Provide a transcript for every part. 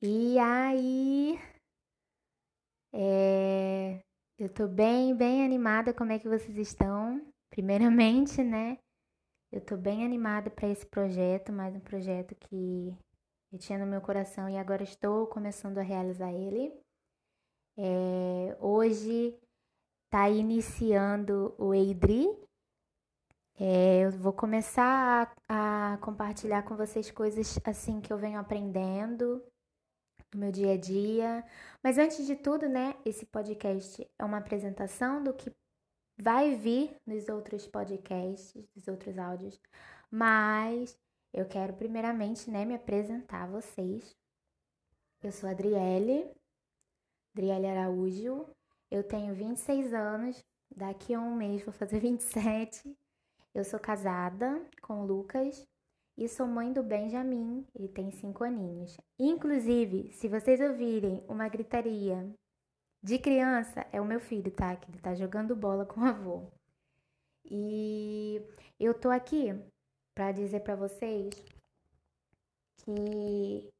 Ai, ai. É, eu tô bem, bem animada. Como é que vocês estão? Primeiramente, né? Eu tô bem animada para esse projeto, mais um projeto que eu tinha no meu coração e agora estou começando a realizar ele. É, hoje tá iniciando o EIDRI. É, eu vou começar a, a compartilhar com vocês coisas assim que eu venho aprendendo no meu dia a dia. Mas antes de tudo, né, esse podcast é uma apresentação do que vai vir nos outros podcasts, nos outros áudios. Mas eu quero primeiramente, né, me apresentar a vocês. Eu sou a Adriele, Adriele Araújo. Eu tenho 26 anos, daqui a um mês vou fazer 27. Eu sou casada com o Lucas e sou mãe do Benjamin, ele tem 5 aninhos. Inclusive, se vocês ouvirem uma gritaria de criança, é o meu filho, tá? Que ele tá jogando bola com o avô. E eu tô aqui para dizer para vocês que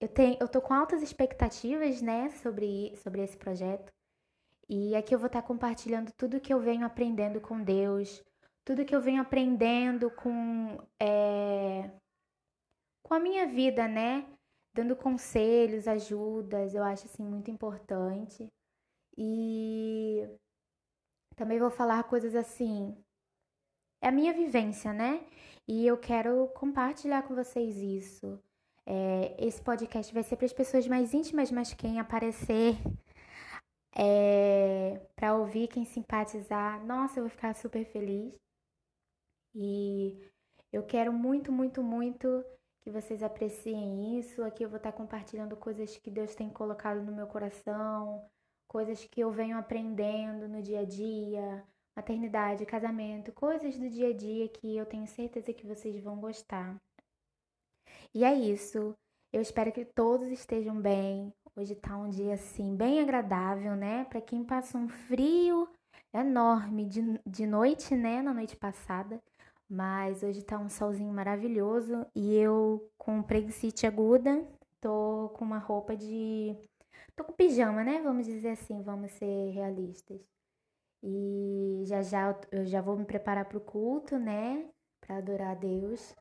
eu tenho, eu tô com altas expectativas, né, sobre, sobre esse projeto. E aqui eu vou estar tá compartilhando tudo que eu venho aprendendo com Deus, tudo que eu venho aprendendo com, é, com a minha vida, né? Dando conselhos, ajudas, eu acho assim muito importante. E também vou falar coisas assim. É a minha vivência, né? E eu quero compartilhar com vocês isso. É, esse podcast vai ser para as pessoas mais íntimas, mas quem aparecer é, para ouvir, quem simpatizar, nossa, eu vou ficar super feliz. E eu quero muito, muito, muito que vocês apreciem isso. Aqui eu vou estar compartilhando coisas que Deus tem colocado no meu coração, coisas que eu venho aprendendo no dia a dia, maternidade, casamento, coisas do dia a dia que eu tenho certeza que vocês vão gostar. E é isso. Eu espero que todos estejam bem. Hoje tá um dia assim bem agradável, né? Para quem passa um frio enorme de, de noite, né? Na noite passada. Mas hoje tá um solzinho maravilhoso e eu com preguiça aguda, tô com uma roupa de. tô com pijama, né? Vamos dizer assim, vamos ser realistas. E já já eu já vou me preparar pro culto, né? Para adorar a Deus.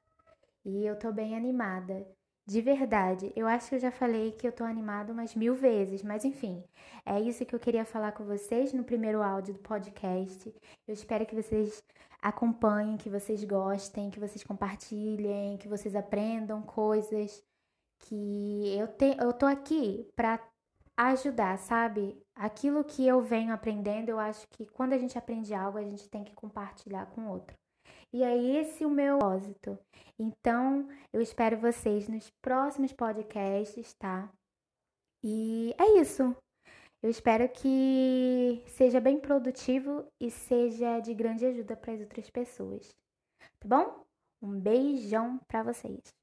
E eu tô bem animada. De verdade, eu acho que eu já falei que eu tô animada umas mil vezes, mas enfim, é isso que eu queria falar com vocês no primeiro áudio do podcast. Eu espero que vocês acompanhem, que vocês gostem, que vocês compartilhem, que vocês aprendam coisas que eu, te, eu tô aqui para ajudar, sabe? Aquilo que eu venho aprendendo, eu acho que quando a gente aprende algo, a gente tem que compartilhar com outro. E é esse o meu propósito. Então, eu espero vocês nos próximos podcasts, tá? E é isso. Eu espero que seja bem produtivo e seja de grande ajuda para as outras pessoas. Tá bom? Um beijão para vocês.